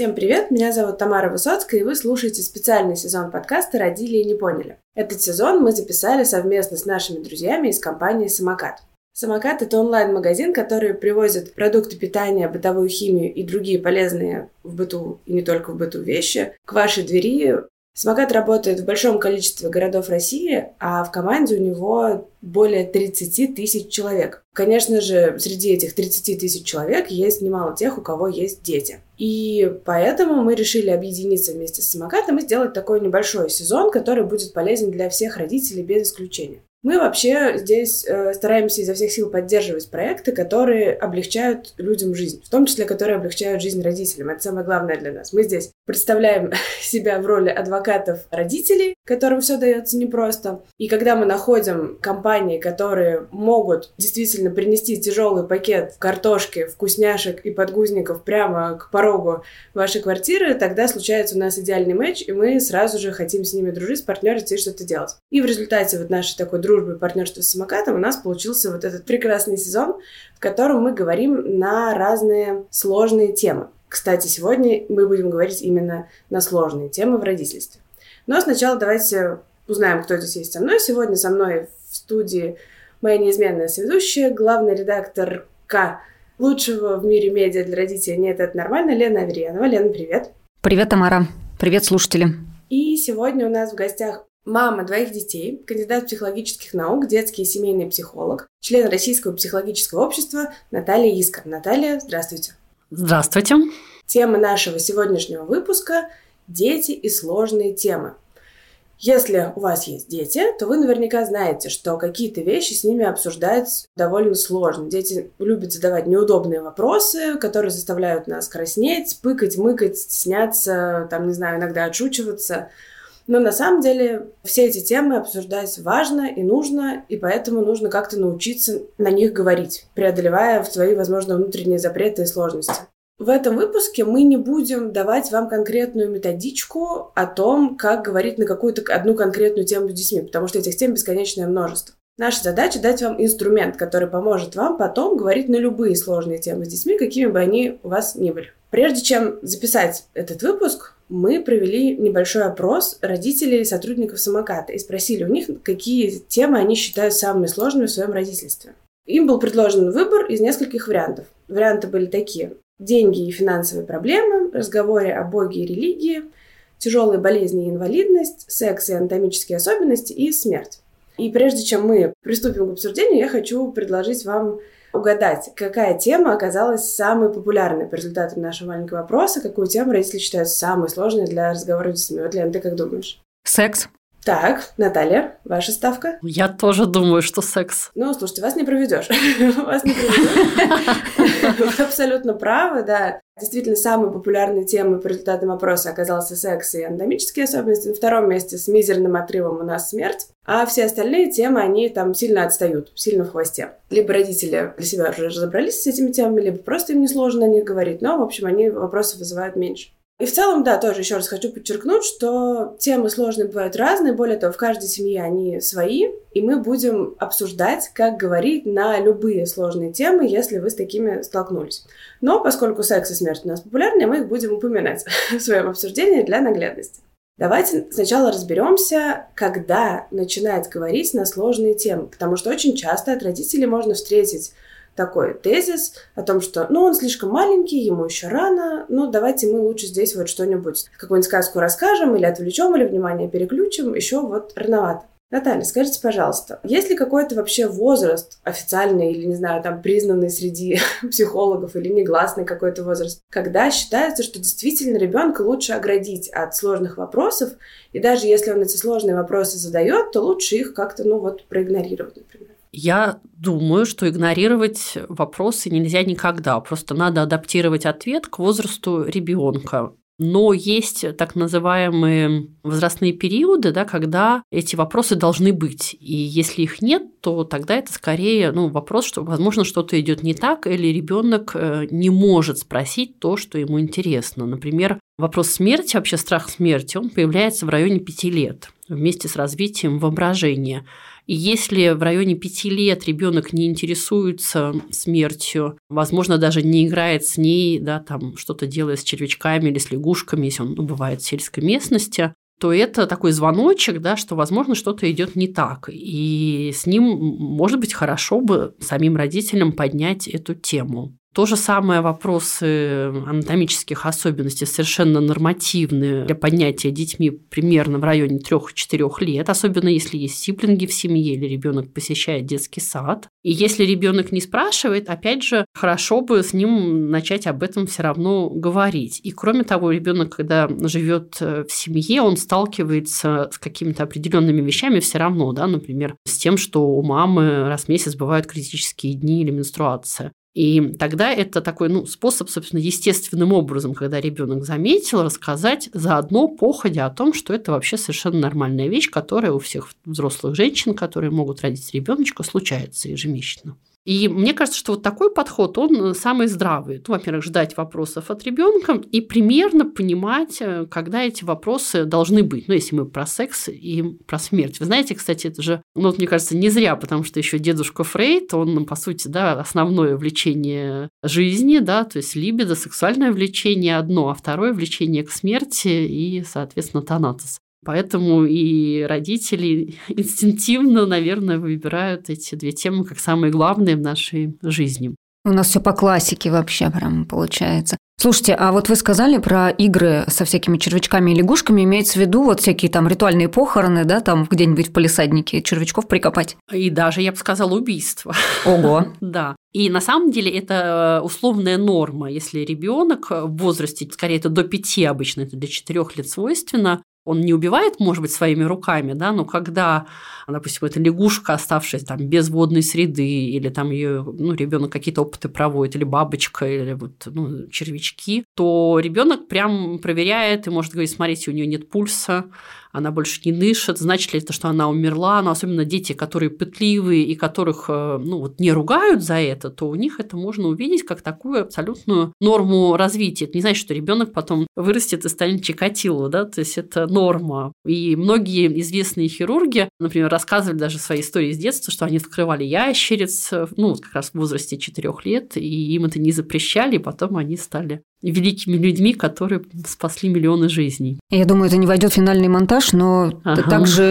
Всем привет, меня зовут Тамара Высоцкая, и вы слушаете специальный сезон подкаста «Родили и не поняли». Этот сезон мы записали совместно с нашими друзьями из компании «Самокат». «Самокат» — это онлайн-магазин, который привозит продукты питания, бытовую химию и другие полезные в быту и не только в быту вещи к вашей двери Самокат работает в большом количестве городов России, а в команде у него более 30 тысяч человек. Конечно же, среди этих 30 тысяч человек есть немало тех, у кого есть дети. И поэтому мы решили объединиться вместе с самокатом и сделать такой небольшой сезон, который будет полезен для всех родителей без исключения. Мы вообще здесь э, стараемся изо всех сил поддерживать проекты, которые облегчают людям жизнь, в том числе, которые облегчают жизнь родителям. Это самое главное для нас. Мы здесь представляем себя в роли адвокатов родителей, которым все дается непросто. И когда мы находим компании, которые могут действительно принести тяжелый пакет картошки, вкусняшек и подгузников прямо к порогу вашей квартиры, тогда случается у нас идеальный матч, и мы сразу же хотим с ними дружить, партнерить и что-то делать. И в результате вот нашей такой дружбы и партнерства с самокатом у нас получился вот этот прекрасный сезон, в котором мы говорим на разные сложные темы. Кстати, сегодня мы будем говорить именно на сложные темы в родительстве. Но сначала давайте узнаем, кто здесь есть со мной. Сегодня со мной в студии моя неизменная соведущая, главный редактор К лучшего в мире медиа для родителей «Нет, это нормально» Лена Аверьянова. Лена, привет. Привет, Тамара. Привет, слушатели. И сегодня у нас в гостях Мама двоих детей, кандидат психологических наук, детский и семейный психолог, член Российского психологического общества Наталья Искра. Наталья, здравствуйте. Здравствуйте. Тема нашего сегодняшнего выпуска – дети и сложные темы. Если у вас есть дети, то вы наверняка знаете, что какие-то вещи с ними обсуждать довольно сложно. Дети любят задавать неудобные вопросы, которые заставляют нас краснеть, пыкать, мыкать, стесняться, там, не знаю, иногда отшучиваться – но на самом деле все эти темы обсуждать важно и нужно, и поэтому нужно как-то научиться на них говорить, преодолевая свои, возможно, внутренние запреты и сложности. В этом выпуске мы не будем давать вам конкретную методичку о том, как говорить на какую-то одну конкретную тему с детьми, потому что этих тем бесконечное множество. Наша задача дать вам инструмент, который поможет вам потом говорить на любые сложные темы с детьми, какими бы они у вас ни были. Прежде чем записать этот выпуск, мы провели небольшой опрос родителей сотрудников самоката и спросили у них, какие темы они считают самыми сложными в своем родительстве. Им был предложен выбор из нескольких вариантов. Варианты были такие. Деньги и финансовые проблемы, разговоры о боге и религии, тяжелые болезни и инвалидность, секс и анатомические особенности и смерть. И прежде чем мы приступим к обсуждению, я хочу предложить вам угадать, какая тема оказалась самой популярной по результатам нашего маленького вопроса, какую тему родители считают самой сложной для разговора с детьми. Вот, Лен, ты как думаешь? Секс. Так, Наталья, ваша ставка? Я тоже думаю, что секс. Ну, слушайте, вас не проведешь. Вас не проведешь. Вы абсолютно правы, да. Действительно, самой популярной темой по результатам опроса оказался секс и анатомические особенности. На втором месте с мизерным отрывом у нас смерть. А все остальные темы, они там сильно отстают, сильно в хвосте. Либо родители для себя уже разобрались с этими темами, либо просто им несложно о них говорить. Но, в общем, они вопросы вызывают меньше. И в целом, да, тоже еще раз хочу подчеркнуть, что темы сложные бывают разные. Более того, в каждой семье они свои. И мы будем обсуждать, как говорить на любые сложные темы, если вы с такими столкнулись. Но поскольку секс и смерть у нас популярны, мы их будем упоминать в своем обсуждении для наглядности. Давайте сначала разберемся, когда начинать говорить на сложные темы, потому что очень часто от родителей можно встретить такой тезис о том, что, ну, он слишком маленький, ему еще рано, ну, давайте мы лучше здесь вот что-нибудь, какую-нибудь сказку расскажем или отвлечем, или внимание переключим, еще вот рановато. Наталья, скажите, пожалуйста, есть ли какой-то вообще возраст официальный или, не знаю, там, признанный среди психологов или негласный какой-то возраст, когда считается, что действительно ребенка лучше оградить от сложных вопросов, и даже если он эти сложные вопросы задает, то лучше их как-то, ну вот, проигнорировать, например? Я думаю, что игнорировать вопросы нельзя никогда. Просто надо адаптировать ответ к возрасту ребенка. Но есть так называемые возрастные периоды, да, когда эти вопросы должны быть. И если их нет, то тогда это скорее ну, вопрос, что, возможно, что-то идет не так, или ребенок э, не может спросить то, что ему интересно. Например, вопрос смерти, вообще страх смерти, он появляется в районе пяти лет вместе с развитием воображения. Если в районе пяти лет ребенок не интересуется смертью, возможно, даже не играет с ней, да, там что-то делает с червячками или с лягушками, если он ну, бывает в сельской местности, то это такой звоночек, да, что, возможно, что-то идет не так. И с ним, может быть, хорошо бы самим родителям поднять эту тему. То же самое вопросы анатомических особенностей совершенно нормативные для поднятия детьми примерно в районе 3-4 лет, особенно если есть сиблинги в семье или ребенок посещает детский сад. И если ребенок не спрашивает, опять же, хорошо бы с ним начать об этом все равно говорить. И кроме того, ребенок, когда живет э, в семье, он сталкивается с какими-то определенными вещами все равно, да, например, с тем, что у мамы раз в месяц бывают критические дни или менструация. И тогда это такой ну, способ, собственно, естественным образом, когда ребенок заметил, рассказать заодно походя о том, что это вообще совершенно нормальная вещь, которая у всех взрослых женщин, которые могут родить ребеночка, случается ежемесячно. И мне кажется, что вот такой подход, он самый здравый. Ну, во-первых, ждать вопросов от ребенка и примерно понимать, э, когда эти вопросы должны быть. Ну, если мы про секс и про смерть. Вы знаете, кстати, это же, ну, вот, мне кажется, не зря, потому что еще дедушка Фрейд, он, по сути, да, основное влечение жизни, да, то есть либидо, сексуальное влечение одно, а второе влечение к смерти и, соответственно, тонатос. Поэтому и родители инстинктивно, наверное, выбирают эти две темы как самые главные в нашей жизни. У нас все по классике вообще прям получается. Слушайте, а вот вы сказали про игры со всякими червячками и лягушками, имеется в виду вот всякие там ритуальные похороны, да, там где-нибудь в полисаднике червячков прикопать? И даже, я бы сказала, убийство. Ого. Да. И на самом деле это условная норма. Если ребенок в возрасте, скорее это до пяти обычно, это для четырех лет свойственно, он не убивает, может быть, своими руками, да, но когда, допустим, эта лягушка, оставшаяся там без водной среды, или там ее, ну, ребенок какие-то опыты проводит, или бабочка, или вот, ну, червячки, то ребенок прям проверяет и может говорить, смотрите, у нее нет пульса, она больше не дышит, значит ли это, что она умерла, но особенно дети, которые пытливые и которых э, ну, вот не ругают за это, то у них это можно увидеть как такую абсолютную норму развития. Это не значит, что ребенок потом вырастет и станет Чикатило, да, то есть это норма. И многие известные хирурги, например, рассказывали даже свои истории с детства, что они открывали ящериц, ну, как раз в возрасте 4 лет, и им это не запрещали, и потом они стали великими людьми, которые спасли миллионы жизней. Я думаю, это не войдет в финальный монтаж, но ага. также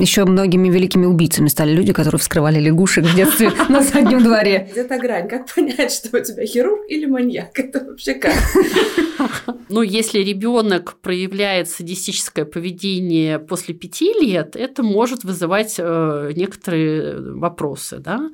еще многими великими убийцами стали люди, которые вскрывали лягушек в детстве на заднем дворе. Где-то грань. Как понять, что у тебя хирург или маньяк? Это вообще как? Ну, если ребенок проявляет садистическое поведение после пяти лет, это может вызывать э, некоторые вопросы, да.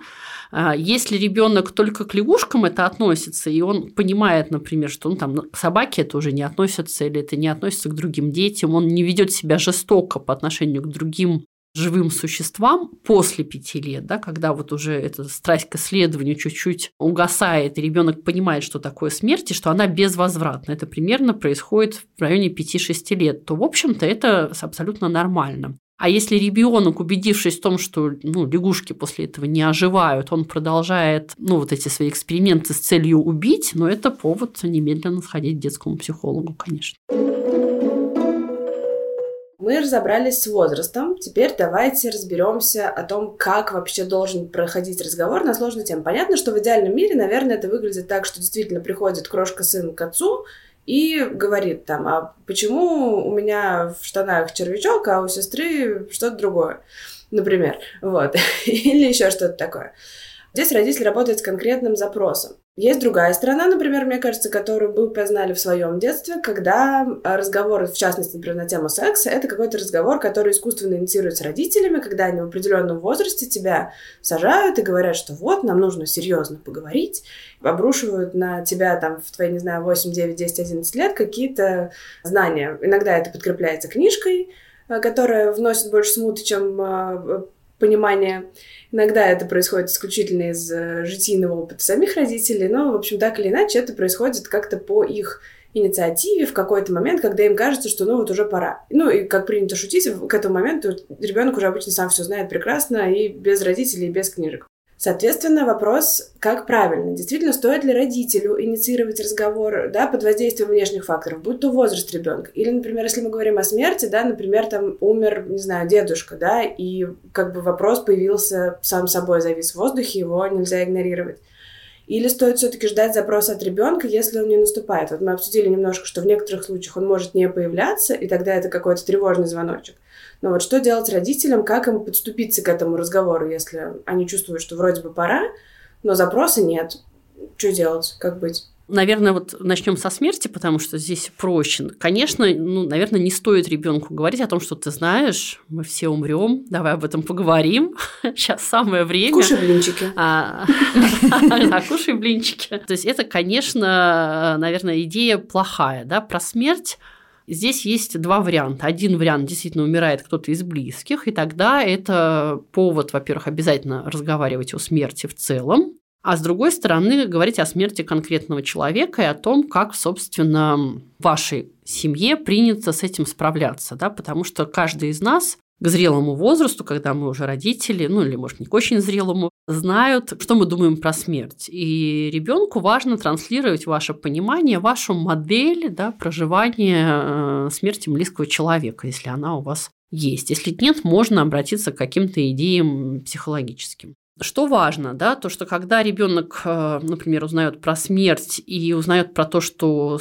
А если ребенок только к лягушкам это относится, и он понимает, например, что ну, там, к собаке это уже не относится, или это не относится к другим детям, он не ведет себя жестоко по отношению к другим живым существам после пяти лет, да, когда вот уже эта страсть к исследованию чуть-чуть угасает, и ребенок понимает, что такое смерть, и что она безвозвратна. Это примерно происходит в районе 5-6 лет, то, в общем-то, это абсолютно нормально. А если ребенок, убедившись в том, что ну, лягушки после этого не оживают, он продолжает ну, вот эти свои эксперименты с целью убить, но это повод немедленно сходить к детскому психологу, конечно. Мы разобрались с возрастом. Теперь давайте разберемся о том, как вообще должен проходить разговор на сложную тему. Понятно, что в идеальном мире, наверное, это выглядит так, что действительно приходит крошка-сын к отцу и говорит там, а почему у меня в штанах червячок, а у сестры что-то другое, например, вот, или еще что-то такое. Здесь родитель работает с конкретным запросом. Есть другая сторона, например, мне кажется, которую вы познали в своем детстве, когда разговор, в частности, например, на тему секса, это какой-то разговор, который искусственно инициируется родителями, когда они в определенном возрасте тебя сажают и говорят, что вот, нам нужно серьезно поговорить, обрушивают на тебя там в твои, не знаю, 8, 9, 10, 11 лет какие-то знания. Иногда это подкрепляется книжкой, э, которая вносит больше смуты, чем э, понимание. Иногда это происходит исключительно из э, житийного опыта самих родителей, но, в общем, так или иначе, это происходит как-то по их инициативе в какой-то момент, когда им кажется, что ну вот уже пора. Ну и как принято шутить, к этому моменту ребенок уже обычно сам все знает прекрасно и без родителей, и без книжек. Соответственно, вопрос, как правильно? Действительно, стоит ли родителю инициировать разговор да, под воздействием внешних факторов, будь то возраст ребенка? Или, например, если мы говорим о смерти, да, например, там умер, не знаю, дедушка, да, и как бы вопрос появился сам собой, завис в воздухе, его нельзя игнорировать. Или стоит все-таки ждать запроса от ребенка, если он не наступает? Вот мы обсудили немножко, что в некоторых случаях он может не появляться, и тогда это какой-то тревожный звоночек. Но вот что делать родителям, как им подступиться к этому разговору, если они чувствуют, что вроде бы пора, но запроса нет. Что делать, как быть? Наверное, вот начнем со смерти, потому что здесь проще. Конечно, ну, наверное, не стоит ребенку говорить о том, что ты знаешь, мы все умрем, давай об этом поговорим. Сейчас самое время. Кушай блинчики. А, кушай блинчики. То есть это, конечно, наверное, идея плохая, да, про смерть Здесь есть два варианта. Один вариант действительно умирает кто-то из близких, и тогда это повод, во-первых, обязательно разговаривать о смерти в целом, а с другой стороны говорить о смерти конкретного человека и о том, как, собственно, в вашей семье принято с этим справляться, да, потому что каждый из нас к зрелому возрасту, когда мы уже родители, ну или, может, не к очень зрелому, знают, что мы думаем про смерть. И ребенку важно транслировать ваше понимание, вашу модель да, проживания э, смерти близкого человека, если она у вас есть. Если нет, можно обратиться к каким-то идеям психологическим. Что важно, да, то, что когда ребенок, э, например, узнает про смерть и узнает про то, что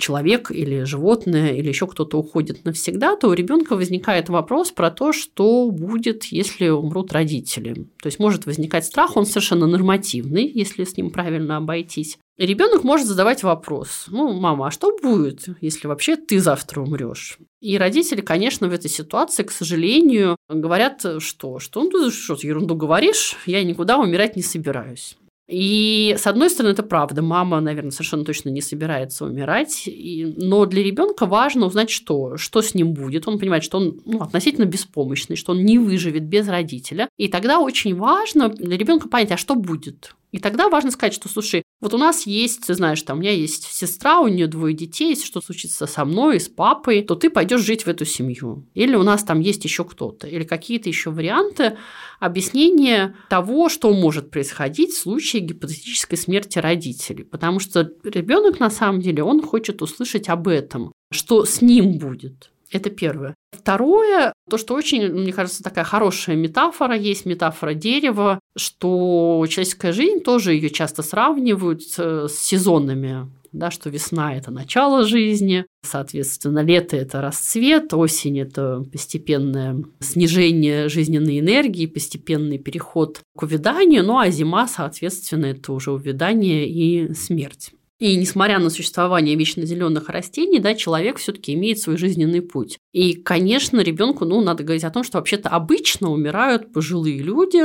человек или животное или еще кто-то уходит навсегда, то у ребенка возникает вопрос про то, что будет, если умрут родители. То есть может возникать страх, он совершенно нормативный, если с ним правильно обойтись. Ребенок может задавать вопрос, ну, мама, а что будет, если вообще ты завтра умрешь? И родители, конечно, в этой ситуации, к сожалению, говорят, что, что ну, ты что ерунду говоришь, я никуда умирать не собираюсь. И с одной стороны, это правда. Мама, наверное, совершенно точно не собирается умирать. И, но для ребенка важно узнать, что, что с ним будет. Он понимает, что он ну, относительно беспомощный, что он не выживет без родителя. И тогда очень важно для ребенка понять, а что будет. И тогда важно сказать, что, слушай, вот у нас есть, ты знаешь, там у меня есть сестра, у нее двое детей, если что случится со мной с папой, то ты пойдешь жить в эту семью. Или у нас там есть еще кто-то, или какие-то еще варианты объяснения того, что может происходить в случае гипотетической смерти родителей. Потому что ребенок на самом деле, он хочет услышать об этом, что с ним будет. Это первое. Второе, то, что очень, мне кажется, такая хорошая метафора, есть метафора дерева, что человеческая жизнь тоже ее часто сравнивают с сезонами да, что весна – это начало жизни, соответственно, лето – это расцвет, осень – это постепенное снижение жизненной энергии, постепенный переход к увяданию, ну а зима, соответственно, это уже увядание и смерть. И несмотря на существование вечно зеленых растений, да, человек все-таки имеет свой жизненный путь. И, конечно, ребенку, ну, надо говорить о том, что вообще-то обычно умирают пожилые люди,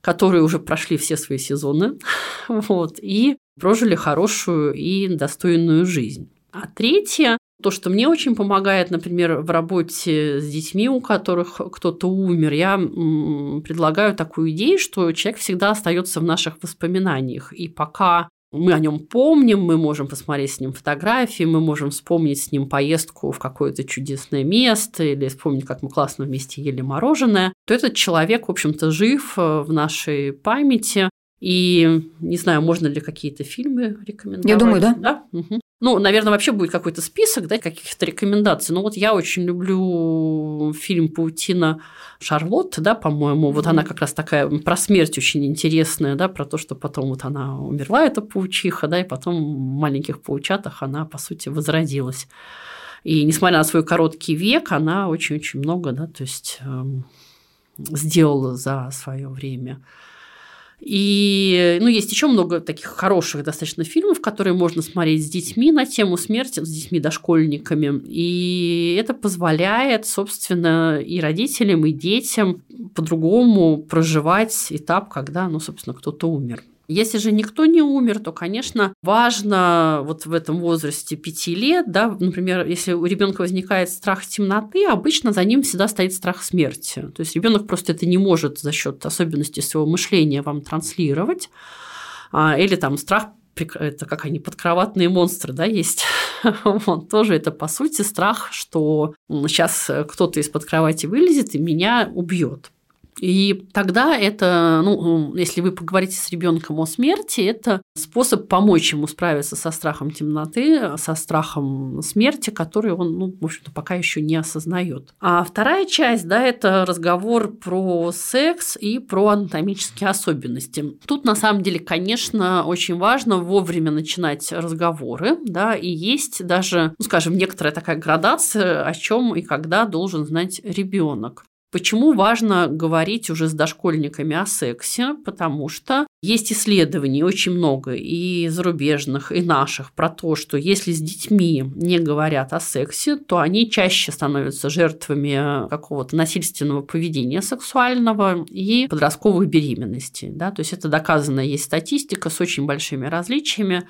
которые уже прошли все свои сезоны, вот, и прожили хорошую и достойную жизнь. А третье, то, что мне очень помогает, например, в работе с детьми, у которых кто-то умер, я предлагаю такую идею, что человек всегда остается в наших воспоминаниях. И пока мы о нем помним, мы можем посмотреть с ним фотографии, мы можем вспомнить с ним поездку в какое-то чудесное место или вспомнить, как мы классно вместе ели мороженое, то этот человек, в общем-то, жив э, в нашей памяти. И не знаю, можно ли какие-то фильмы рекомендовать. Я думаю, да. да? Угу. Ну, наверное, вообще будет какой-то список, да, каких-то рекомендаций. Но вот я очень люблю фильм «Паутина Шарлотты», да, по-моему. Вот mm-hmm. она как раз такая про смерть очень интересная, да, про то, что потом вот она умерла, эта паучиха, да, и потом в маленьких паучатах она, по сути, возродилась. И несмотря на свой короткий век, она очень-очень много, да, то есть эм, сделала за свое время. И ну, есть еще много таких хороших достаточно фильмов, которые можно смотреть с детьми на тему смерти, с детьми дошкольниками. И это позволяет, собственно, и родителям, и детям по-другому проживать этап, когда, ну, собственно, кто-то умер. Если же никто не умер, то, конечно, важно вот в этом возрасте пяти лет, да, например, если у ребенка возникает страх темноты, обычно за ним всегда стоит страх смерти. То есть ребенок просто это не может за счет особенностей своего мышления вам транслировать. А, или там страх это как они, подкроватные монстры, да, есть. вот, тоже это, по сути, страх, что сейчас кто-то из-под кровати вылезет и меня убьет. И тогда это, ну, если вы поговорите с ребенком о смерти, это способ помочь ему справиться со страхом темноты, со страхом смерти, который он, ну, в общем-то, пока еще не осознает. А вторая часть, да, это разговор про секс и про анатомические особенности. Тут, на самом деле, конечно, очень важно вовремя начинать разговоры, да, и есть даже, ну, скажем, некоторая такая градация, о чем и когда должен знать ребенок. Почему важно говорить уже с дошкольниками о сексе? Потому что есть исследований очень много и зарубежных, и наших про то, что если с детьми не говорят о сексе, то они чаще становятся жертвами какого-то насильственного поведения сексуального и подростковой беременности. Да? То есть это доказано, есть статистика с очень большими различиями.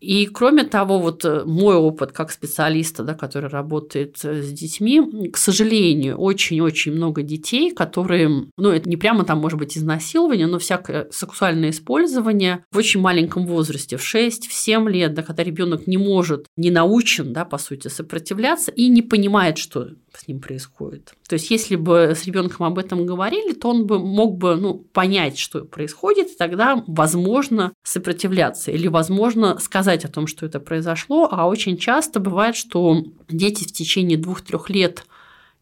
И кроме того, вот э, мой опыт как специалиста, да, который работает э, с детьми, к сожалению, очень-очень много детей, которые, ну, это не прямо там может быть изнасилование, но всякое сексуальное использование в очень маленьком возрасте, в 6-7 лет, да, когда ребенок не может, не научен, да, по сути, сопротивляться и не понимает, что с ним происходит. То есть, если бы с ребенком об этом говорили, то он бы мог бы ну, понять, что происходит, и тогда, возможно, сопротивляться или, возможно, сказать о том, что это произошло. А очень часто бывает, что дети в течение двух-трех лет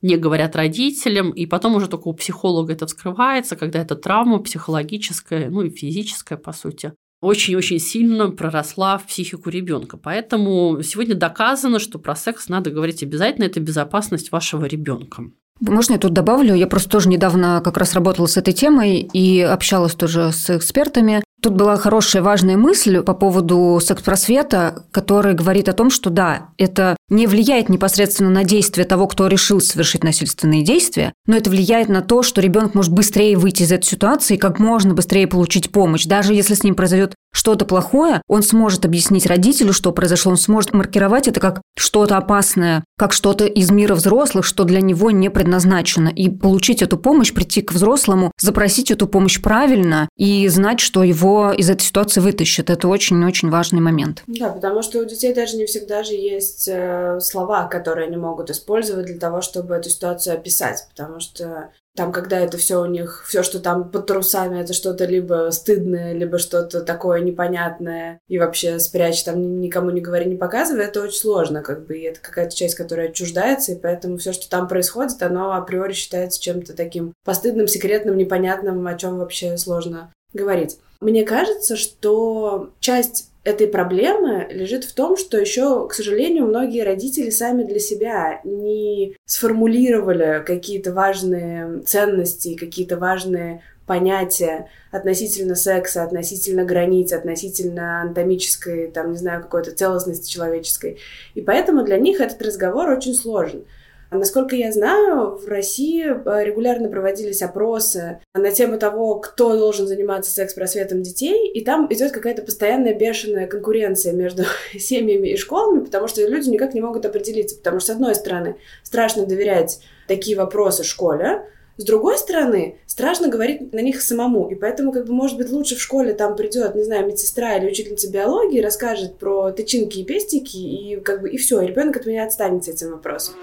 не говорят родителям, и потом уже только у психолога это вскрывается, когда это травма психологическая, ну и физическая, по сути очень-очень сильно проросла в психику ребенка. Поэтому сегодня доказано, что про секс надо говорить обязательно, это безопасность вашего ребенка. Можно я тут добавлю? Я просто тоже недавно как раз работала с этой темой и общалась тоже с экспертами. Тут была хорошая, важная мысль по поводу секс-просвета, который говорит о том, что да, это не влияет непосредственно на действие того, кто решил совершить насильственные действия, но это влияет на то, что ребенок может быстрее выйти из этой ситуации как можно быстрее получить помощь. Даже если с ним произойдет что-то плохое, он сможет объяснить родителю, что произошло, он сможет маркировать это как что-то опасное, как что-то из мира взрослых, что для него не предназначено, и получить эту помощь, прийти к взрослому, запросить эту помощь правильно и знать, что его из этой ситуации вытащит. Это очень-очень важный момент. Да, потому что у детей даже не всегда же есть э, слова, которые они могут использовать для того, чтобы эту ситуацию описать. Потому что там, когда это все у них, все, что там под трусами, это что-то либо стыдное, либо что-то такое непонятное, и вообще спрячь там никому не говори, не показывай, это очень сложно, как бы, и это какая-то часть, которая отчуждается, и поэтому все, что там происходит, оно априори считается чем-то таким постыдным, секретным, непонятным, о чем вообще сложно говорить. Мне кажется, что часть этой проблемы лежит в том, что еще, к сожалению, многие родители сами для себя не сформулировали какие-то важные ценности, какие-то важные понятия относительно секса, относительно границ, относительно анатомической, там, не знаю, какой-то целостности человеческой. И поэтому для них этот разговор очень сложен. Насколько я знаю, в России э, регулярно проводились опросы на тему того, кто должен заниматься секс-просветом детей, и там идет какая-то постоянная бешеная конкуренция между семьями и школами, потому что люди никак не могут определиться, потому что, с одной стороны, страшно доверять такие вопросы школе, с другой стороны, страшно говорить на них самому. И поэтому, как бы, может быть, лучше в школе там придет, не знаю, медсестра или учительница биологии, расскажет про тычинки и пестики, и как бы и все, ребенок от меня отстанет с этим вопросом.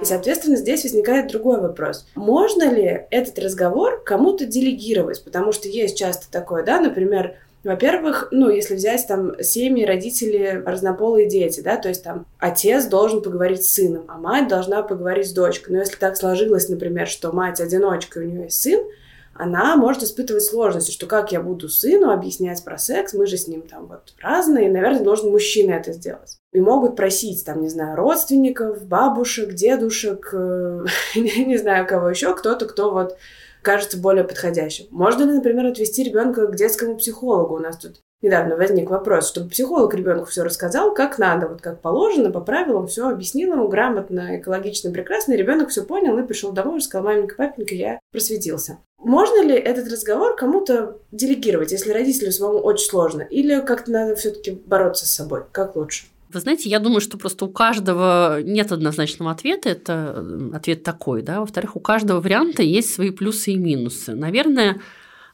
И, соответственно, здесь возникает другой вопрос. Можно ли этот разговор кому-то делегировать? Потому что есть часто такое, да, например, во-первых, ну, если взять там семьи, родители, разнополые дети, да, то есть там отец должен поговорить с сыном, а мать должна поговорить с дочкой. Но если так сложилось, например, что мать одиночка, у нее есть сын, она может испытывать сложности, что как я буду сыну объяснять про секс, мы же с ним там вот разные, наверное, должен мужчина это сделать. И могут просить, там, не знаю, родственников, бабушек, дедушек, э, не знаю, кого еще, кто-то, кто вот кажется более подходящим. Можно ли, например, отвести ребенка к детскому психологу? У нас тут недавно возник вопрос, чтобы психолог ребенку все рассказал, как надо, вот как положено, по правилам, все объяснил ему грамотно, экологично, прекрасно, ребенок все понял и пришел домой и сказал, маменька, папенька, я просветился. Можно ли этот разговор кому-то делегировать, если родителю самому очень сложно? Или как-то надо все-таки бороться с собой? Как лучше? Вы знаете, я думаю, что просто у каждого нет однозначного ответа, это ответ такой, да. Во-вторых, у каждого варианта есть свои плюсы и минусы. Наверное,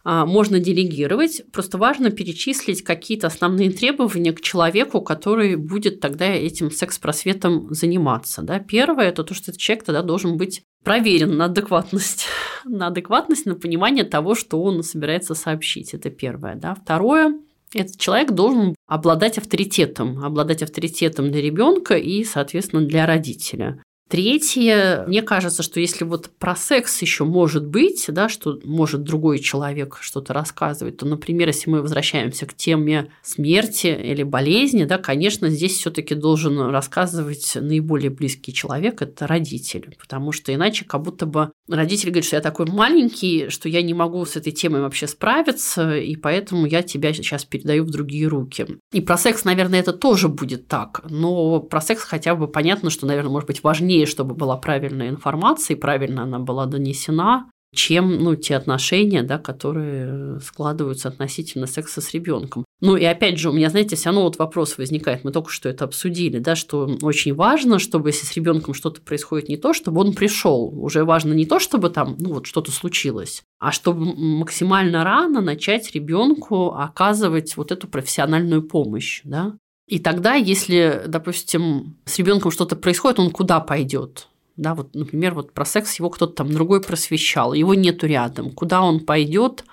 можно делегировать. Просто важно перечислить какие-то основные требования к человеку, который будет тогда этим секс-просветом заниматься. Да? Первое – это то, что этот человек тогда должен быть проверен на адекватность, на адекватность, на понимание того, что он собирается сообщить. Это первое. Да? Второе этот человек должен обладать авторитетом, обладать авторитетом для ребенка и, соответственно, для родителя. Третье, мне кажется, что если вот про секс еще может быть, да, что может другой человек что-то рассказывать, то, например, если мы возвращаемся к теме смерти или болезни, да, конечно, здесь все-таки должен рассказывать наиболее близкий человек, это родитель, потому что иначе как будто бы родитель говорит, что я такой маленький, что я не могу с этой темой вообще справиться, и поэтому я тебя сейчас передаю в другие руки. И про секс, наверное, это тоже будет так, но про секс хотя бы понятно, что, наверное, может быть важнее важнее, чтобы была правильная информация и правильно она была донесена, чем ну, те отношения, да, которые складываются относительно секса с ребенком. Ну и опять же, у меня, знаете, все равно вот вопрос возникает. Мы только что это обсудили, да, что очень важно, чтобы если с ребенком что-то происходит не то, чтобы он пришел. Уже важно не то, чтобы там ну, вот что-то случилось, а чтобы максимально рано начать ребенку оказывать вот эту профессиональную помощь, да. И тогда, если, допустим, с ребенком что-то происходит, он куда пойдет? Да, вот, например, вот про секс его кто-то там другой просвещал, его нету рядом. Куда он пойдет,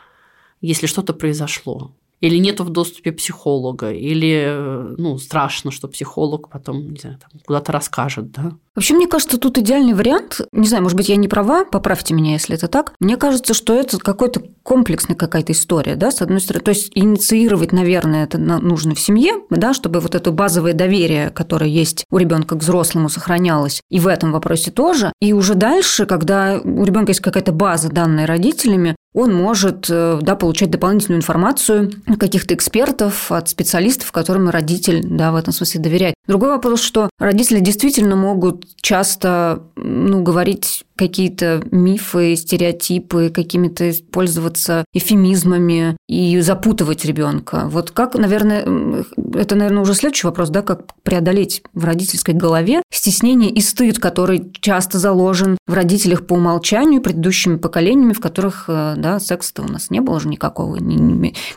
если что-то произошло? или нету в доступе психолога, или ну, страшно, что психолог потом не знаю, куда-то расскажет, да. Вообще, мне кажется, тут идеальный вариант, не знаю, может быть, я не права, поправьте меня, если это так, мне кажется, что это какой-то комплексная какая-то история, да, с одной стороны, то есть инициировать, наверное, это нужно в семье, да, чтобы вот это базовое доверие, которое есть у ребенка к взрослому, сохранялось, и в этом вопросе тоже, и уже дальше, когда у ребенка есть какая-то база, данная родителями, он может э, да, получать дополнительную информацию от каких-то экспертов, от специалистов, которым родитель да, в этом смысле доверяет. Другой вопрос, что родители действительно могут часто ну, говорить какие-то мифы, стереотипы, какими-то пользоваться эфемизмами и запутывать ребенка. Вот как, наверное, это, наверное, уже следующий вопрос, да, как преодолеть в родительской голове стеснение и стыд, который часто заложен в родителях по умолчанию предыдущими поколениями, в которых э, да, секса-то у нас не было уже никакого.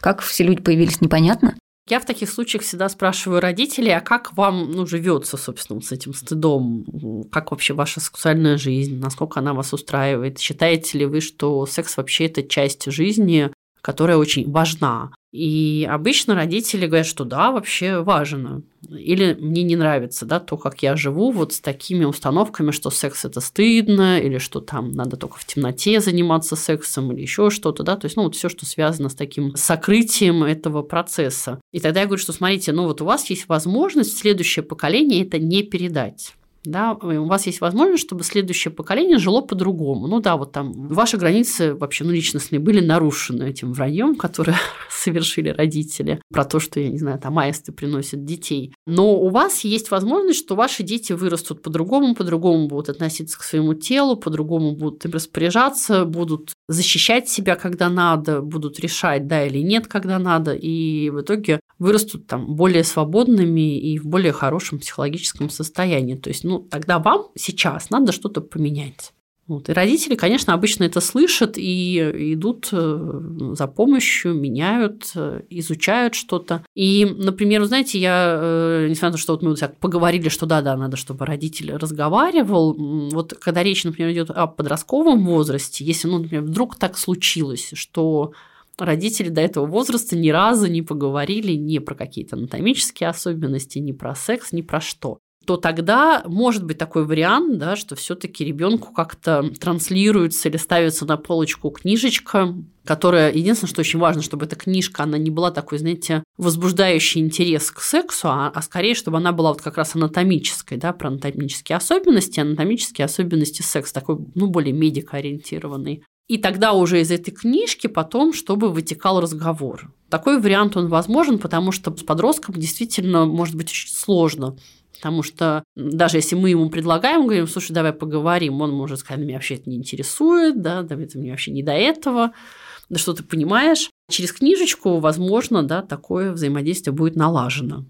Как все люди появились, непонятно. Я в таких случаях всегда спрашиваю родителей, а как вам ну, живется, собственно, с этим стыдом? Как вообще ваша сексуальная жизнь? Насколько она вас устраивает? Считаете ли вы, что секс вообще это часть жизни, которая очень важна? И обычно родители говорят, что да, вообще важно. Или мне не нравится да, то, как я живу вот с такими установками, что секс это стыдно, или что там надо только в темноте заниматься сексом, или еще что-то, да, то есть, ну, вот все, что связано с таким сокрытием этого процесса. И тогда я говорю, что смотрите, ну, вот у вас есть возможность следующее поколение это не передать да, у вас есть возможность, чтобы следующее поколение жило по-другому. Ну да, вот там ваши границы вообще ну, личностные были нарушены этим враньем, которое совершили родители, про то, что, я не знаю, там аисты приносят детей. Но у вас есть возможность, что ваши дети вырастут по-другому, по-другому будут относиться к своему телу, по-другому будут им распоряжаться, будут защищать себя, когда надо, будут решать, да или нет, когда надо, и в итоге вырастут там более свободными и в более хорошем психологическом состоянии. То есть ну, тогда вам сейчас надо что-то поменять. Вот. И родители, конечно, обычно это слышат и идут э, за помощью, меняют, э, изучают что-то. И, например, вы знаете, я, э, несмотря на то, что вот мы так поговорили, что да-да, надо, чтобы родитель разговаривал, вот когда речь, например, идет о подростковом возрасте, если, ну, например, вдруг так случилось, что родители до этого возраста ни разу не поговорили ни про какие-то анатомические особенности, ни про секс, ни про что то тогда может быть такой вариант, да, что все-таки ребенку как-то транслируется или ставится на полочку книжечка, которая, единственное, что очень важно, чтобы эта книжка, она не была такой, знаете, возбуждающий интерес к сексу, а, а скорее, чтобы она была вот как раз анатомической, да, про анатомические особенности, анатомические особенности секса, такой, ну, более медико-ориентированный. И тогда уже из этой книжки потом, чтобы вытекал разговор. Такой вариант он возможен, потому что с подростком действительно может быть очень сложно Потому что даже если мы ему предлагаем, говорим, слушай, давай поговорим, он может сказать, меня вообще это не интересует, да, да, это мне вообще не до этого, да что ты понимаешь. Через книжечку, возможно, да, такое взаимодействие будет налажено.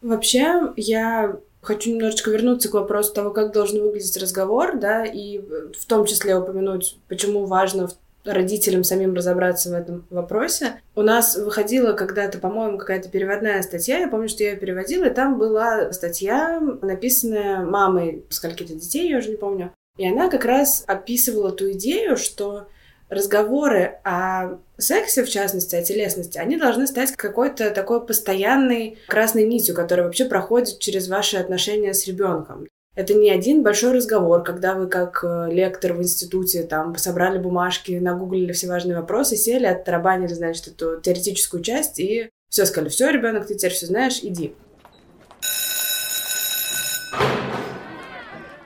Вообще, я хочу немножечко вернуться к вопросу того, как должен выглядеть разговор, да, и в том числе упомянуть, почему важно родителям самим разобраться в этом вопросе. У нас выходила когда-то, по-моему, какая-то переводная статья, я помню, что я ее переводила, и там была статья, написанная мамой скольки-то детей, я уже не помню, и она как раз описывала ту идею, что разговоры о сексе, в частности, о телесности, они должны стать какой-то такой постоянной красной нитью, которая вообще проходит через ваши отношения с ребенком. Это не один большой разговор, когда вы как э, лектор в институте там собрали бумажки, нагуглили все важные вопросы, сели, оттарабанили, значит, эту теоретическую часть и все сказали, все, ребенок, ты теперь все знаешь, иди.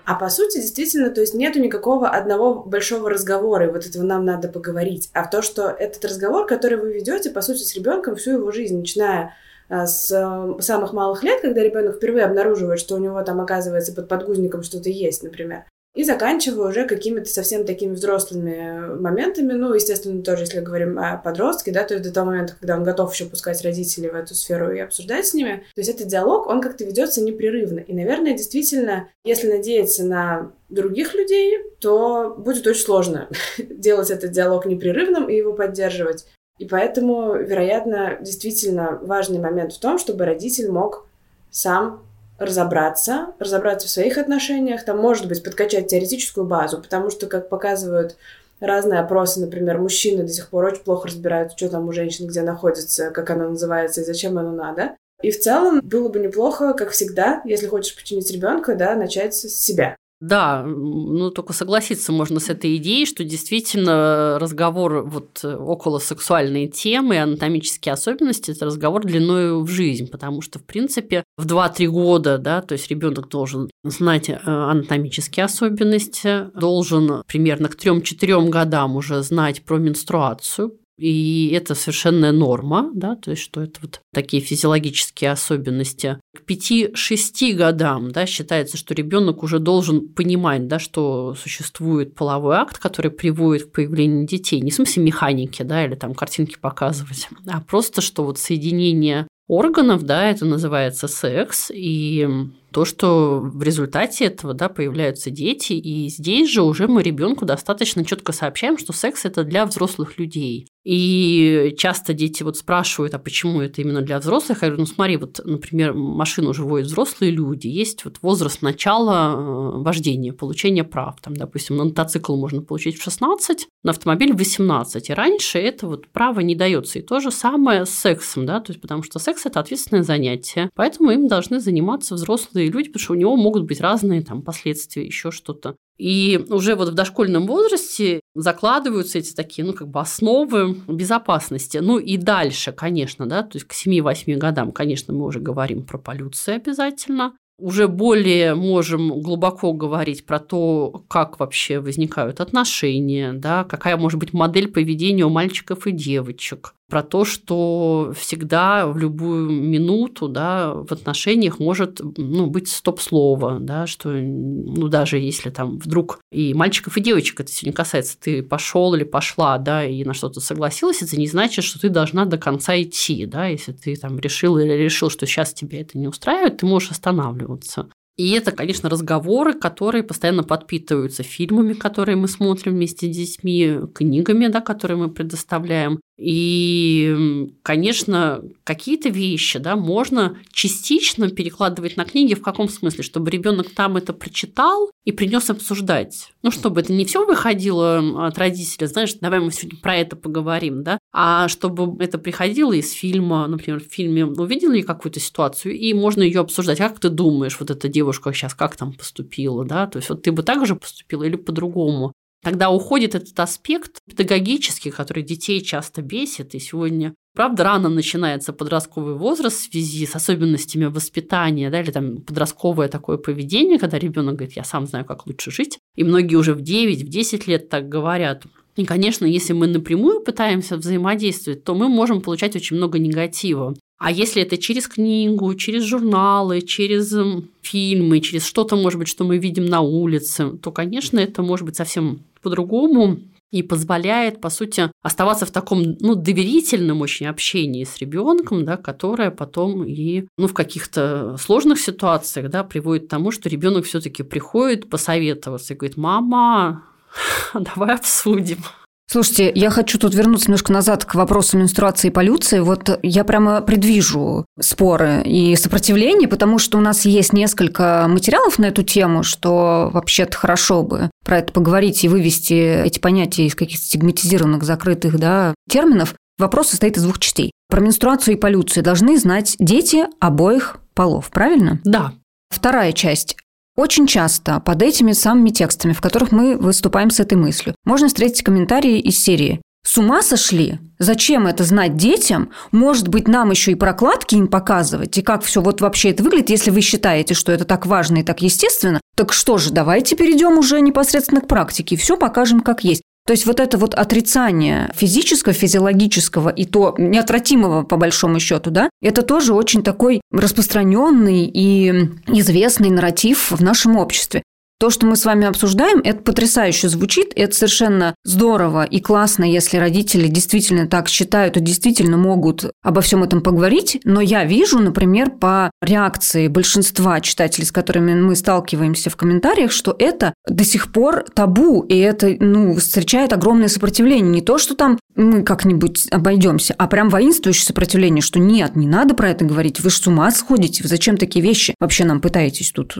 А по сути, действительно, то есть нету никакого одного большого разговора, и вот этого нам надо поговорить. А в то, что этот разговор, который вы ведете, по сути, с ребенком всю его жизнь, начиная с э, самых малых лет, когда ребенок впервые обнаруживает, что у него там оказывается под подгузником что-то есть, например, и заканчивая уже какими-то совсем такими взрослыми моментами. Ну, естественно, тоже, если говорим о подростке, да, то есть до того момента, когда он готов еще пускать родителей в эту сферу и обсуждать с ними. То есть этот диалог, он как-то ведется непрерывно. И, наверное, действительно, если надеяться на других людей, то будет очень сложно делать этот диалог непрерывным и его поддерживать. И поэтому, вероятно, действительно важный момент в том, чтобы родитель мог сам разобраться, разобраться в своих отношениях, там, может быть, подкачать теоретическую базу, потому что, как показывают разные опросы, например, мужчины до сих пор очень плохо разбирают, что там у женщин, где находится, как она называется и зачем оно надо. И в целом было бы неплохо, как всегда, если хочешь починить ребенка, да, начать с себя. Да, ну только согласиться можно с этой идеей, что действительно разговор вот около сексуальной темы, анатомические особенности – это разговор длиною в жизнь, потому что, в принципе, в 2-3 года, да, то есть ребенок должен знать э, анатомические особенности, должен примерно к 3-4 годам уже знать про менструацию, и это совершенная норма, да, то есть что это вот такие физиологические особенности. К 5-6 годам да, считается, что ребенок уже должен понимать, да, что существует половой акт, который приводит к появлению детей. Не в смысле механики да, или там картинки показывать, а просто, что вот соединение органов, да, это называется секс, и то, что в результате этого да, появляются дети, и здесь же уже мы ребенку достаточно четко сообщаем, что секс это для взрослых людей. И часто дети вот спрашивают, а почему это именно для взрослых? Я говорю, ну смотри, вот, например, машину уже водят взрослые люди, есть вот возраст начала э, вождения, получения прав. Там, допустим, на мотоцикл можно получить в 16, на автомобиль в 18. И раньше это вот право не дается. И то же самое с сексом, да, то есть потому что секс – это ответственное занятие. Поэтому им должны заниматься взрослые люди, потому что у него могут быть разные там последствия, еще что-то. И уже вот в дошкольном возрасте закладываются эти такие, ну, как бы основы безопасности. Ну, и дальше, конечно, да, то есть к 7-8 годам, конечно, мы уже говорим про полюцию обязательно уже более можем глубоко говорить про то, как вообще возникают отношения, да, какая может быть модель поведения у мальчиков и девочек, про то, что всегда в любую минуту да, в отношениях может ну, быть стоп-слово, да, что ну, даже если там вдруг и мальчиков, и девочек это сегодня касается, ты пошел или пошла, да, и на что-то согласилась, это не значит, что ты должна до конца идти, да, если ты там решил или решил, что сейчас тебе это не устраивает, ты можешь останавливаться. И это, конечно, разговоры, которые постоянно подпитываются фильмами, которые мы смотрим вместе с детьми, книгами, да, которые мы предоставляем. И, конечно, какие-то вещи да, можно частично перекладывать на книги. В каком смысле? Чтобы ребенок там это прочитал и принес обсуждать. Ну, чтобы это не все выходило от родителя, знаешь, давай мы сегодня про это поговорим, да, а чтобы это приходило из фильма, например, в фильме увидели какую-то ситуацию, и можно ее обсуждать. Как ты думаешь, вот эта девушка сейчас как там поступила, да, то есть вот ты бы так же поступила или по-другому? Тогда уходит этот аспект педагогический, который детей часто бесит. И сегодня, правда, рано начинается подростковый возраст в связи с особенностями воспитания, да, или там подростковое такое поведение, когда ребенок говорит, я сам знаю, как лучше жить. И многие уже в 9, в 10 лет так говорят. И, конечно, если мы напрямую пытаемся взаимодействовать, то мы можем получать очень много негатива. А если это через книгу, через журналы, через фильмы, через что-то, может быть, что мы видим на улице, то, конечно, это может быть совсем по-другому и позволяет, по сути, оставаться в таком ну, доверительном очень общении с ребенком, да, которое потом и ну, в каких-то сложных ситуациях да, приводит к тому, что ребенок все-таки приходит посоветоваться и говорит, мама, давай обсудим. Слушайте, я хочу тут вернуться немножко назад к вопросу менструации и полюции. Вот я прямо предвижу споры и сопротивление, потому что у нас есть несколько материалов на эту тему, что вообще-то хорошо бы про это поговорить и вывести эти понятия из каких-то стигматизированных, закрытых да, терминов. Вопрос состоит из двух частей. Про менструацию и полюцию должны знать дети обоих полов, правильно? Да. Вторая часть. Очень часто под этими самыми текстами, в которых мы выступаем с этой мыслью, можно встретить комментарии из серии с ума сошли? Зачем это знать детям? Может быть, нам еще и прокладки им показывать? И как все вот вообще это выглядит, если вы считаете, что это так важно и так естественно? Так что же, давайте перейдем уже непосредственно к практике и все покажем как есть. То есть вот это вот отрицание физического, физиологического и то неотвратимого по большому счету, да, это тоже очень такой распространенный и известный нарратив в нашем обществе. То, что мы с вами обсуждаем, это потрясающе звучит, это совершенно здорово и классно, если родители действительно так считают и действительно могут обо всем этом поговорить. Но я вижу, например, по реакции большинства читателей, с которыми мы сталкиваемся в комментариях, что это до сих пор табу, и это ну, встречает огромное сопротивление. Не то, что там мы как-нибудь обойдемся, а прям воинствующее сопротивление, что нет, не надо про это говорить, вы же с ума сходите, вы зачем такие вещи вообще нам пытаетесь тут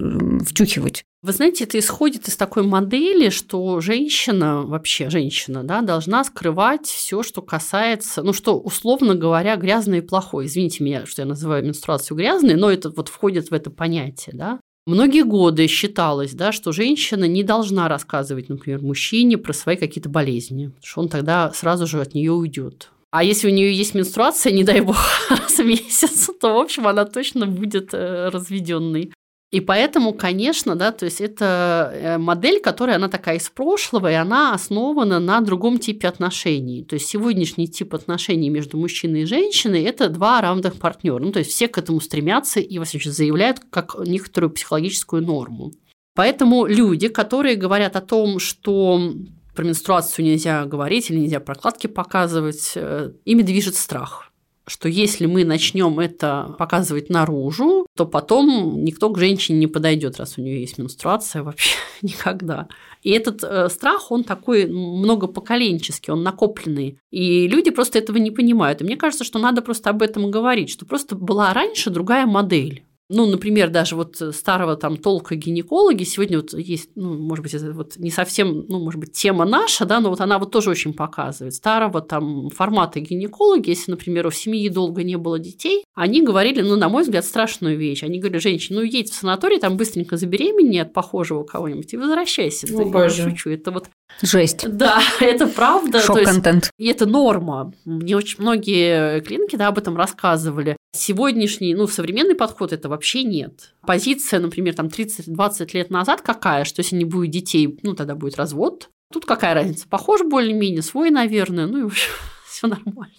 втюхивать? Вы знаете, это исходит из такой модели, что женщина, вообще женщина, да, должна скрывать все, что касается, ну что, условно говоря, грязное и плохое. Извините меня, что я называю менструацию грязной, но это вот входит в это понятие, да. Многие годы считалось, да, что женщина не должна рассказывать, например, мужчине про свои какие-то болезни, что он тогда сразу же от нее уйдет. А если у нее есть менструация, не дай бог, раз в месяц, то, в общем, она точно будет э, разведенной. И поэтому, конечно, да, то есть это э, модель, которая, она такая из прошлого, и она основана на другом типе отношений. То есть сегодняшний тип отношений между мужчиной и женщиной – это два равных партнера. Ну, то есть все к этому стремятся и, во всяком заявляют как некоторую психологическую норму. Поэтому люди, которые говорят о том, что про менструацию нельзя говорить или нельзя прокладки показывать, э, ими движет страх что если мы начнем это показывать наружу, то потом никто к женщине не подойдет, раз у нее есть менструация вообще никогда. И этот э, страх, он такой многопоколенческий, он накопленный. И люди просто этого не понимают. И мне кажется, что надо просто об этом говорить, что просто была раньше другая модель ну, например, даже вот старого там толка гинекологи, сегодня вот есть, ну, может быть, это вот не совсем, ну, может быть, тема наша, да, но вот она вот тоже очень показывает. Старого там формата гинекологи, если, например, у семьи долго не было детей, они говорили, ну, на мой взгляд, страшную вещь. Они говорили, женщина, ну, едь в санаторий, там быстренько забеременни от похожего кого-нибудь и возвращайся. О, да, боже. Я шучу, это вот... Жесть. Да, это правда. Шок-контент. И это норма. Мне очень многие клиники, да, об этом рассказывали. Сегодняшний, ну, современный подход это вообще нет. Позиция, например, там 30-20 лет назад какая, что если не будет детей, ну, тогда будет развод. Тут какая разница? Похож более-менее, свой, наверное, ну и все нормально.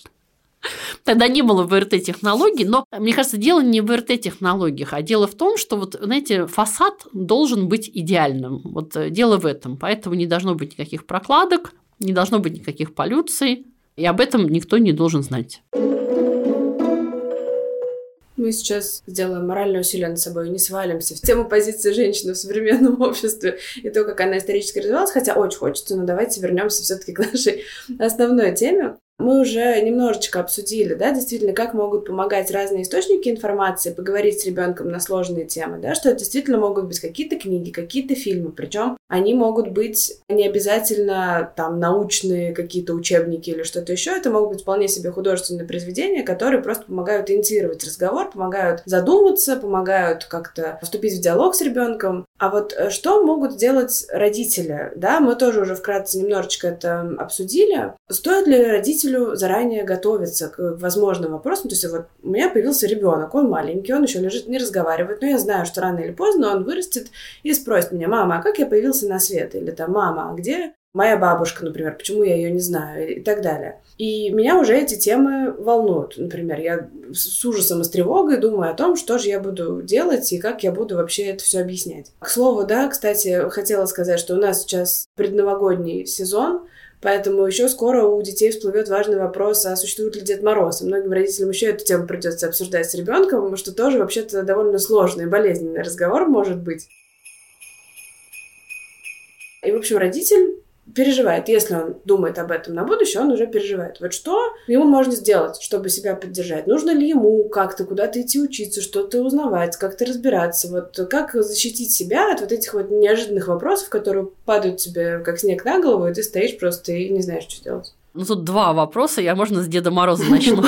Тогда не было ВРТ-технологий, но, мне кажется, дело не в ВРТ-технологиях, а дело в том, что, вот, знаете, фасад должен быть идеальным. Вот э, дело в этом. Поэтому не должно быть никаких прокладок, не должно быть никаких полюций, и об этом никто не должен знать. Мы сейчас сделаем моральное усилие над собой и не свалимся в тему позиции женщины в современном обществе и то, как она исторически развивалась, хотя очень хочется, но давайте вернемся все-таки к нашей основной теме. Мы уже немножечко обсудили, да, действительно, как могут помогать разные источники информации, поговорить с ребенком на сложные темы, да, что действительно могут быть какие-то книги, какие-то фильмы, причем они могут быть не обязательно там научные какие-то учебники или что-то еще, это могут быть вполне себе художественные произведения, которые просто помогают инициировать разговор, помогают задуматься, помогают как-то вступить в диалог с ребенком. А вот э, что могут сделать родители, да, мы тоже уже вкратце немножечко это обсудили. Стоит ли родителю заранее готовиться к возможным вопросам. То есть вот у меня появился ребенок, он маленький, он еще лежит, не разговаривает, но я знаю, что рано или поздно он вырастет и спросит меня, мама, а как я появился на свет? Или там, мама, а где моя бабушка, например, почему я ее не знаю и так далее. И меня уже эти темы волнуют. Например, я с ужасом и с тревогой думаю о том, что же я буду делать и как я буду вообще это все объяснять. К слову, да, кстати, хотела сказать, что у нас сейчас предновогодний сезон, Поэтому еще скоро у детей всплывет важный вопрос, а существует ли Дед Мороз. И многим родителям еще эту тему придется обсуждать с ребенком, потому что тоже вообще-то довольно сложный и болезненный разговор может быть. И, в общем, родитель переживает. Если он думает об этом на будущее, он уже переживает. Вот что ему можно сделать, чтобы себя поддержать? Нужно ли ему как-то куда-то идти учиться, что-то узнавать, как-то разбираться? Вот как защитить себя от вот этих вот неожиданных вопросов, которые падают тебе как снег на голову, и ты стоишь просто и не знаешь, что делать? Ну, тут два вопроса. Я, можно, с Деда Мороза начну.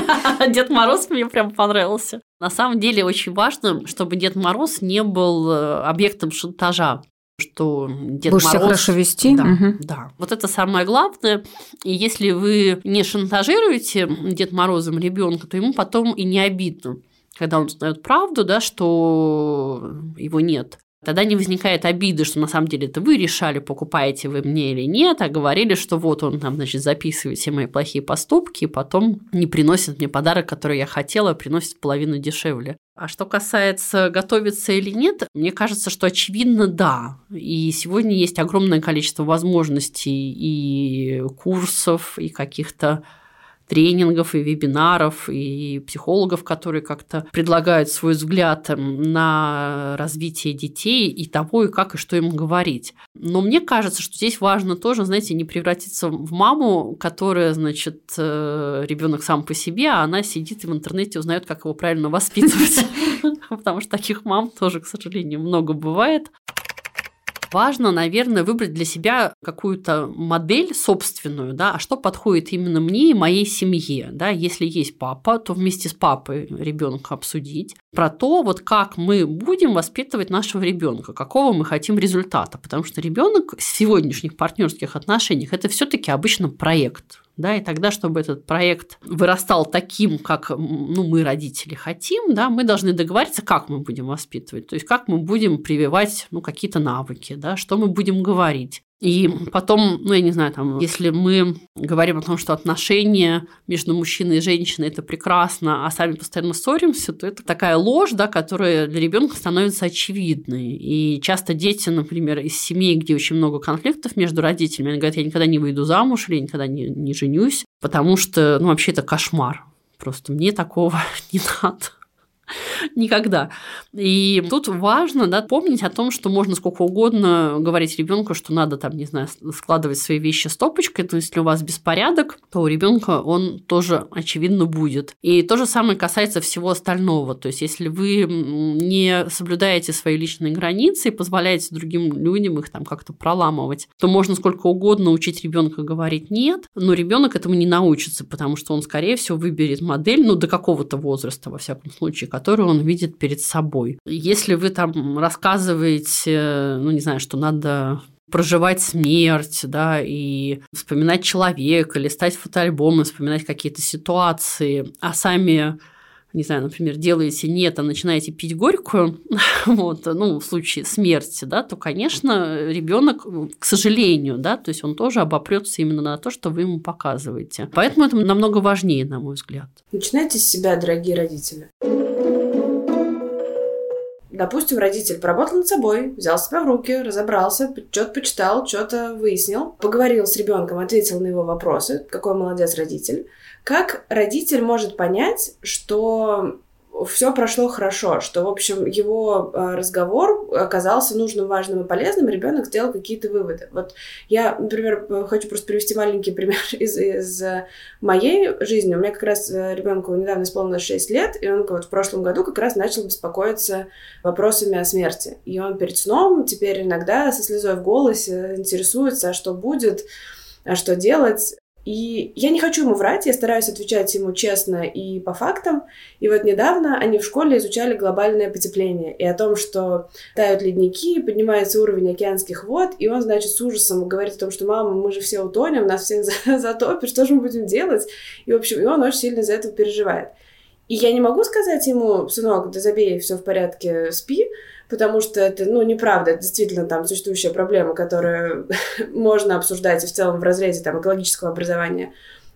Дед Мороз мне прям понравился. На самом деле очень важно, чтобы Дед Мороз не был э, объектом шантажа что Дед Будешь Мороз... себя хорошо вести. Да, угу. да. Вот это самое главное. И если вы не шантажируете Дед Морозом ребенка, то ему потом и не обидно когда он узнает правду, да, что его нет. Тогда не возникает обиды, что на самом деле это вы решали, покупаете вы мне или нет, а говорили, что вот он там, значит, записывает все мои плохие поступки, и потом не приносит мне подарок, который я хотела, а приносит половину дешевле. А что касается готовиться или нет, мне кажется, что очевидно да. И сегодня есть огромное количество возможностей и курсов, и каких-то тренингов и вебинаров, и психологов, которые как-то предлагают свой взгляд на развитие детей и того, и как, и что им говорить. Но мне кажется, что здесь важно тоже, знаете, не превратиться в маму, которая, значит, э, ребенок сам по себе, а она сидит и в интернете узнает, как его правильно воспитывать. Потому что таких мам тоже, к сожалению, много бывает важно, наверное, выбрать для себя какую-то модель собственную, да, а что подходит именно мне и моей семье, да, если есть папа, то вместе с папой ребенка обсудить про то, вот как мы будем воспитывать нашего ребенка, какого мы хотим результата, потому что ребенок в сегодняшних партнерских отношениях это все-таки обычно проект, да, и тогда, чтобы этот проект вырастал таким, как ну, мы, родители, хотим, да, мы должны договориться, как мы будем воспитывать, то есть как мы будем прививать ну, какие-то навыки, да, что мы будем говорить. И потом, ну, я не знаю, там, если мы говорим о том, что отношения между мужчиной и женщиной это прекрасно, а сами постоянно ссоримся, то это такая ложь, да, которая для ребенка становится очевидной. И часто дети, например, из семей, где очень много конфликтов между родителями, они говорят, я никогда не выйду замуж или я никогда не, не женюсь, потому что, ну, вообще это кошмар. Просто мне такого не надо. Никогда. И тут важно да, помнить о том, что можно сколько угодно говорить ребенку, что надо там, не знаю, складывать свои вещи стопочкой. То если у вас беспорядок, то у ребенка он тоже, очевидно, будет. И то же самое касается всего остального. То есть, если вы не соблюдаете свои личные границы и позволяете другим людям их там как-то проламывать, то можно сколько угодно учить ребенка говорить нет, но ребенок этому не научится, потому что он, скорее всего, выберет модель, ну, до какого-то возраста, во всяком случае, которую он видит перед собой. Если вы там рассказываете, ну, не знаю, что надо проживать смерть, да, и вспоминать человека, листать фотоальбомы, вспоминать какие-то ситуации, а сами не знаю, например, делаете нет, а начинаете пить горькую, вот, ну, в случае смерти, да, то, конечно, ребенок, к сожалению, да, то есть он тоже обопрется именно на то, что вы ему показываете. Поэтому это намного важнее, на мой взгляд. Начинайте с себя, дорогие родители. Допустим, родитель поработал над собой, взял себя в руки, разобрался, что-то почитал, что-то выяснил, поговорил с ребенком, ответил на его вопросы, какой молодец родитель. Как родитель может понять, что все прошло хорошо, что, в общем, его э, разговор оказался нужным, важным и полезным, и ребенок сделал какие-то выводы. Вот я, например, хочу просто привести маленький пример из, из моей жизни. У меня как раз э, ребенку недавно исполнилось 6 лет, и он вот в прошлом году как раз начал беспокоиться вопросами о смерти. И он перед сном теперь иногда со слезой в голосе интересуется, а что будет, а что делать. И я не хочу ему врать, я стараюсь отвечать ему честно и по фактам. И вот недавно они в школе изучали глобальное потепление и о том, что тают ледники, поднимается уровень океанских вод, и он, значит, с ужасом говорит о том, что «мама, мы же все утонем, нас всех затопит, что же мы будем делать?» И, в общем, и он очень сильно за это переживает. И я не могу сказать ему, сынок, да забей, все в порядке, спи, потому что это, ну, неправда, это действительно там существующая проблема, которую можно обсуждать и в целом в разрезе там экологического образования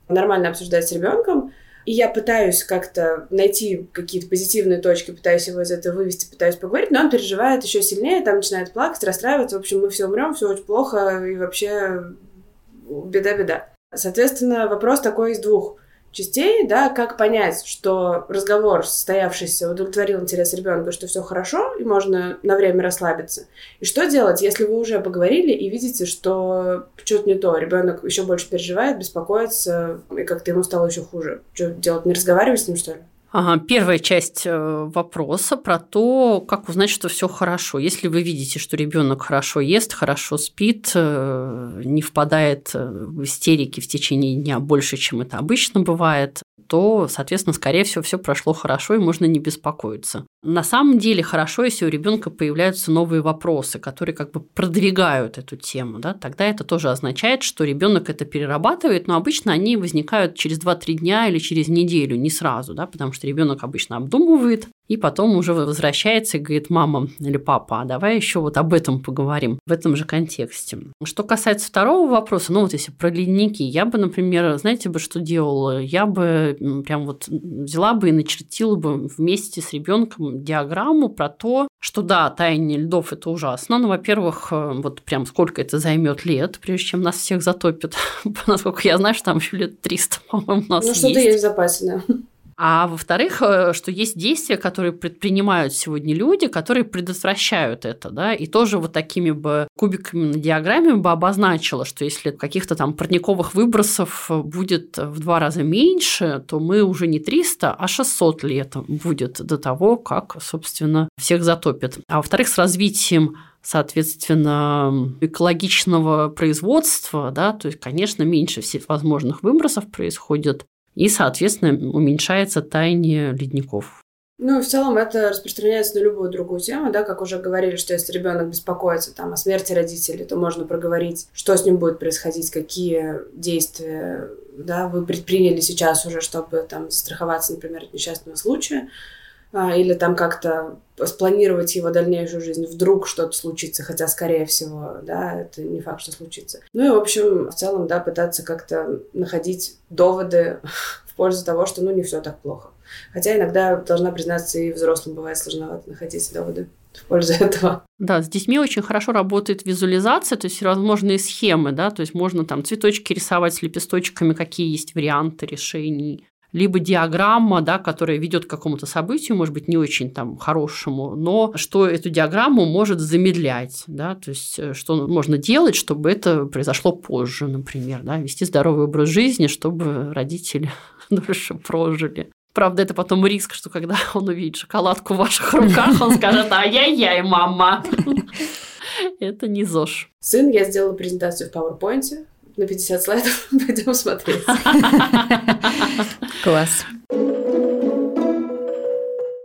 нормально обсуждать с ребенком. И я пытаюсь как-то найти какие-то позитивные точки, пытаюсь его из этого вывести, пытаюсь поговорить, но он переживает еще сильнее, там начинает плакать, расстраиваться. В общем, мы все умрем, все очень плохо, и вообще беда-беда. Соответственно, вопрос такой из двух частей, да, как понять, что разговор состоявшийся удовлетворил интерес ребенка, что все хорошо, и можно на время расслабиться. И что делать, если вы уже поговорили и видите, что что-то не то, ребенок еще больше переживает, беспокоится, и как-то ему стало еще хуже. Что делать, не разговаривать с ним, что ли? Первая часть э, вопроса про то, как узнать, что все хорошо. Если вы видите, что ребенок хорошо ест, хорошо спит, э, не впадает э, в истерики в течение дня больше, чем это обычно бывает, то, соответственно, скорее всего, все прошло хорошо и можно не беспокоиться. На самом деле хорошо, если у ребенка появляются новые вопросы, которые как бы продвигают эту тему. Да? Тогда это тоже означает, что ребенок это перерабатывает, но обычно они возникают через 2-3 дня или через неделю, не сразу, да? потому что ребенок обычно обдумывает, и потом уже возвращается и говорит, мама или папа, а давай еще вот об этом поговорим в этом же контексте. Что касается второго вопроса, ну вот если про ледники, я бы, например, знаете бы, что делала? Я бы прям вот взяла бы и начертила бы вместе с ребенком диаграмму про то, что да, таяние льдов это ужасно, но, во-первых, э, вот прям сколько это займет лет, прежде чем нас всех затопит. Насколько я знаю, что там еще лет 300, по-моему, у нас. Ну, что-то есть в запасе, да. А во-вторых, э, что есть действия, которые предпринимают сегодня люди, которые предотвращают это, да, и тоже вот такими бы кубиками на диаграмме бы обозначила, что если каких-то там парниковых выбросов будет в два раза меньше, то мы уже не 300, а 600 лет будет до того, как, собственно, всех затопит. А во-вторых, с развитием соответственно, экологичного производства, да, то есть, конечно, меньше всех возможных выбросов происходит, и, соответственно, уменьшается таяние ледников. Ну, в целом это распространяется на любую другую тему, да, как уже говорили, что если ребенок беспокоится там о смерти родителей, то можно проговорить, что с ним будет происходить, какие действия, да, вы предприняли сейчас уже, чтобы там застраховаться, например, от несчастного случая. А, или там как-то спланировать его дальнейшую жизнь, вдруг что-то случится, хотя, скорее всего, да, это не факт, что случится. Ну и, в общем, в целом, да, пытаться как-то находить доводы в пользу того, что, ну, не все так плохо. Хотя иногда, должна признаться, и взрослым бывает сложновато находить доводы в пользу этого. Да, с детьми очень хорошо работает визуализация, то есть всевозможные схемы, да, то есть можно там цветочки рисовать с лепесточками, какие есть варианты решений, либо диаграмма, да, которая ведет к какому-то событию, может быть, не очень там хорошему, но что эту диаграмму может замедлять, да, то есть э, что можно делать, чтобы это произошло позже, например, да, вести здоровый образ жизни, чтобы родители дольше прожили. Правда, это потом риск, что когда он увидит шоколадку в ваших руках, он скажет «Ай-яй-яй, мама!» Это не ЗОЖ. Сын, я сделала презентацию в PowerPoint, на 50 слайдов. Пойдем смотреть. Класс.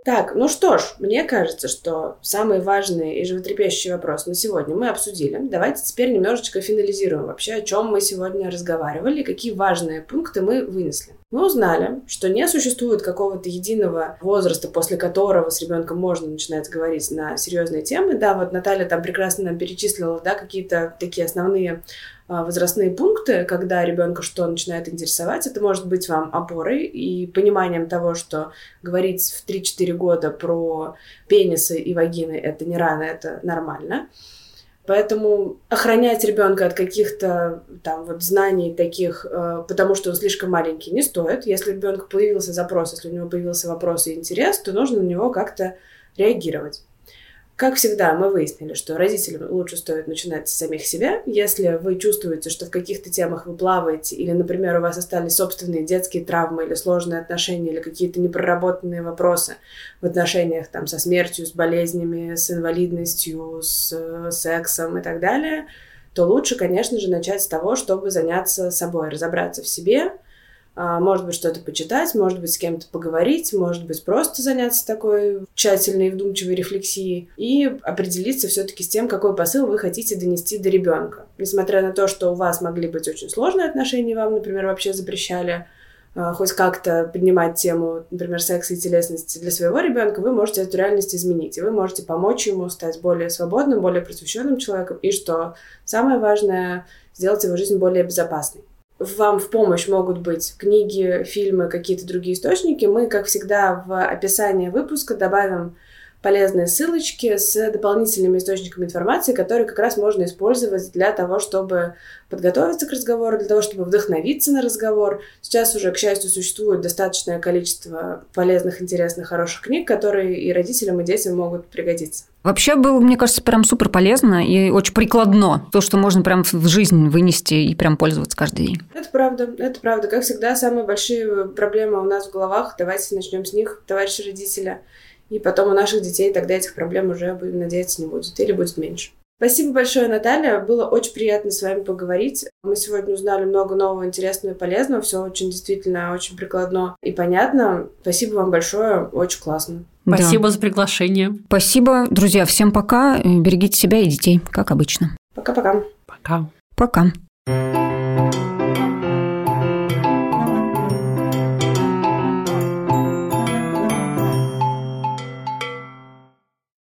Так, ну что ж, мне кажется, что самый важный и животрепещущий вопрос на сегодня мы обсудили. Давайте теперь немножечко финализируем вообще, о чем мы сегодня разговаривали, какие важные пункты мы вынесли. Мы узнали, что не существует какого-то единого возраста, после которого с ребенком можно начинать говорить на серьезные темы. Да, вот Наталья там прекрасно нам перечислила, да, какие-то такие основные возрастные пункты, когда ребенка что начинает интересовать. Это может быть вам опорой и пониманием того, что говорить в 3-4 года про пенисы и вагины это не рано, это нормально. Поэтому охранять ребенка от каких-то там вот знаний таких, э, потому что он слишком маленький, не стоит. Если у ребенка появился запрос, если у него появился вопрос и интерес, то нужно на него как-то реагировать. Как всегда, мы выяснили, что родителям лучше стоит начинать с самих себя. Если вы чувствуете, что в каких-то темах вы плаваете, или, например, у вас остались собственные детские травмы, или сложные отношения, или какие-то непроработанные вопросы в отношениях там, со смертью, с болезнями, с инвалидностью, с э, сексом и так далее, то лучше, конечно же, начать с того, чтобы заняться собой, разобраться в себе, может быть, что-то почитать, может быть, с кем-то поговорить, может быть, просто заняться такой тщательной и вдумчивой рефлексией и определиться все-таки с тем, какой посыл вы хотите донести до ребенка. Несмотря на то, что у вас могли быть очень сложные отношения, вам, например, вообще запрещали а, хоть как-то поднимать тему, например, секса и телесности для своего ребенка, вы можете эту реальность изменить, и вы можете помочь ему стать более свободным, более просвещенным человеком, и что самое важное, сделать его жизнь более безопасной вам в помощь могут быть книги, фильмы, какие-то другие источники. Мы, как всегда, в описании выпуска добавим полезные ссылочки с дополнительными источниками информации, которые как раз можно использовать для того, чтобы подготовиться к разговору, для того, чтобы вдохновиться на разговор. Сейчас уже, к счастью, существует достаточное количество полезных, интересных, хороших книг, которые и родителям, и детям могут пригодиться. Вообще было, мне кажется, прям супер полезно и очень прикладно. То, что можно прям в жизнь вынести и прям пользоваться каждый день. Это правда, это правда. Как всегда, самые большие проблемы у нас в головах. Давайте начнем с них, товарищи родителя. И потом у наших детей тогда этих проблем уже, будем надеяться, не будет. Или будет меньше. Спасибо большое, Наталья. Было очень приятно с вами поговорить. Мы сегодня узнали много нового, интересного и полезного. Все очень действительно очень прикладно и понятно. Спасибо вам большое. Очень классно. Спасибо да. за приглашение. Спасибо, друзья. Всем пока. Берегите себя и детей, как обычно. Пока-пока. Пока. Пока. пока.